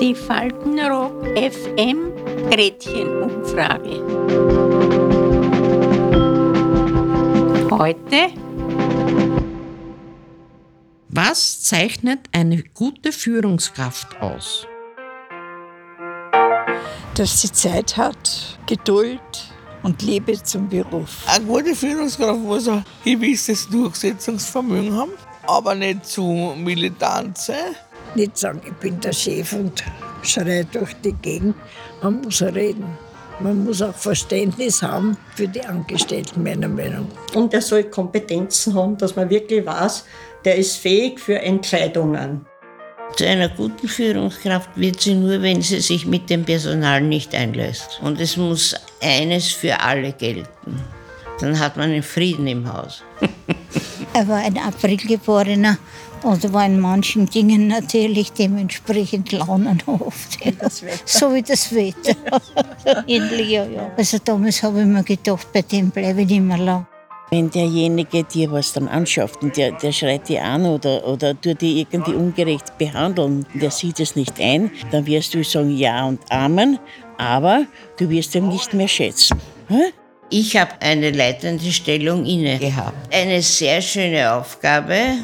Die Faltenrock FM Gretchenumfrage. Heute Was zeichnet eine gute Führungskraft aus? Dass sie Zeit hat, Geduld und Liebe zum Beruf. Eine gute Führungskraft muss ein gewisses Durchsetzungsvermögen haben, aber nicht zu militant sein. Nicht sagen, ich bin der Chef und schreie durch die Gegend. Man muss reden. Man muss auch Verständnis haben für die Angestellten, meiner Meinung nach. Und er soll Kompetenzen haben, dass man wirklich weiß, der ist fähig für Entscheidungen. Zu einer guten Führungskraft wird sie nur, wenn sie sich mit dem Personal nicht einlässt. Und es muss eines für alle gelten. Dann hat man einen Frieden im Haus. Er war ein Aprilgeborener und war in manchen Dingen natürlich dementsprechend launenhaft. so wie das Wetter. Ähnlich, ja, ja. Also damals habe ich mir gedacht, bei dem bleibe ich nicht mehr lang. Wenn derjenige dir was dann anschafft und der, der schreit dir an oder, oder tut dich irgendwie ungerecht behandeln der sieht es nicht ein, dann wirst du sagen Ja und Amen, aber du wirst ihn nicht mehr schätzen. Hä? Ich habe eine leitende Stellung inne gehabt. Eine sehr schöne Aufgabe,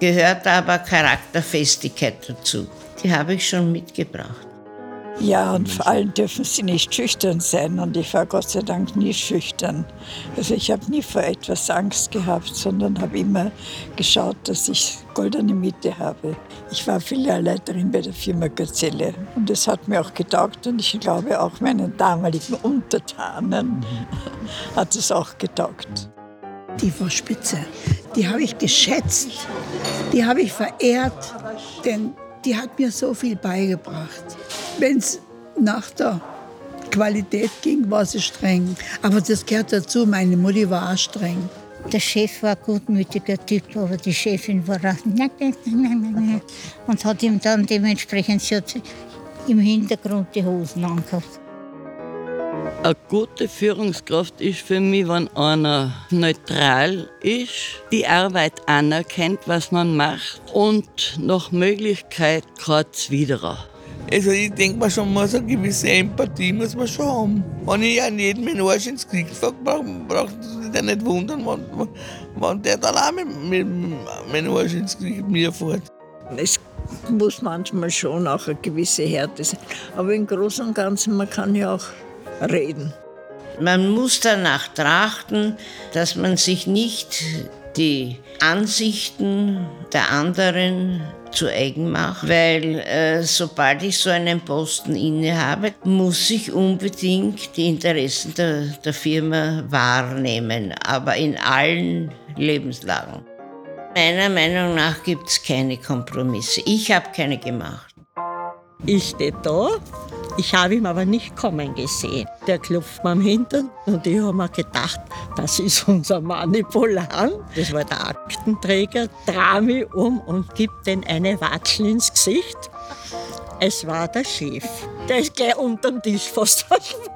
gehört aber Charakterfestigkeit dazu. Die habe ich schon mitgebracht. Ja, und vor allem dürfen sie nicht schüchtern sein. Und ich war Gott sei Dank nie schüchtern. Also ich habe nie vor etwas Angst gehabt, sondern habe immer geschaut, dass ich goldene Mitte habe. Ich war Filialleiterin bei der Firma Gazelle und das hat mir auch getaugt und ich glaube auch meinen damaligen Untertanen hat es auch getaugt. Die war spitze. Die habe ich geschätzt. Die habe ich verehrt, denn die hat mir so viel beigebracht. Wenn es nach der Qualität ging, war sie streng. Aber das gehört dazu. Meine Mutti war auch streng. Der Chef war ein gutmütiger Typ, aber die Chefin war auch und hat ihm dann dementsprechend im Hintergrund die Hosen angehabt. Eine gute Führungskraft ist für mich, wenn einer neutral ist, die Arbeit anerkennt, was man macht und nach Möglichkeit kein Zwiderer. Also ich denke mal schon, muss eine gewisse Empathie muss man schon haben. Wenn ich an jeden meinen Arsch ins Gesicht frage, braucht brauch sich nicht wundern, wenn, wenn der dann auch mit, Arsch ins Gesicht mir fährt. Es muss manchmal schon auch eine gewisse Härte sein. Aber im Großen und Ganzen, man kann ja auch reden. Man muss danach trachten, dass man sich nicht die Ansichten der anderen zu eigen macht, weil äh, sobald ich so einen Posten innehabe, muss ich unbedingt die Interessen der, der Firma wahrnehmen, aber in allen Lebenslagen. Meiner Meinung nach gibt es keine Kompromisse. Ich habe keine gemacht. Ich stehe da, ich habe ihn aber nicht kommen gesehen. Der klopft mir am Hintern und ich habe mir gedacht, das ist unser Manipulant. Das war der Aktenträger, dreh mich um und gibt den eine Watschel ins Gesicht. Es war der Chef. Der ist gleich unter dem Tisch fast verschwunden.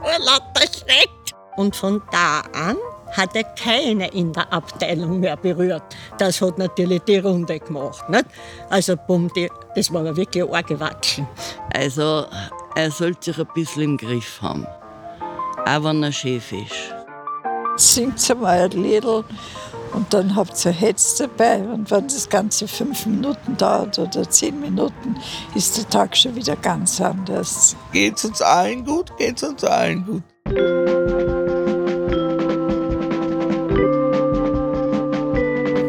Vor lauter Schreck. Und von da an hat er keine in der Abteilung mehr berührt. Das hat natürlich die Runde gemacht. Nicht? Also, bumm, die, das war wirklich arge Watschen. Also, er sollte sich ein bisschen im Griff haben. Auch wenn er Chef ist. Singt mal ein Liedl und dann habt ihr Hetz dabei. Und wenn das Ganze fünf Minuten dauert oder zehn Minuten, ist der Tag schon wieder ganz anders. Geht's uns allen gut? Geht's uns allen gut?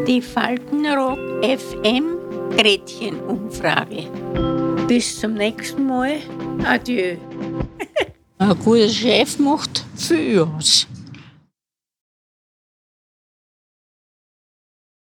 Die Faltenrock FM Gretchenumfrage. Bis zum nächsten Mal. Adieu. Ein guter Chef macht viel aus.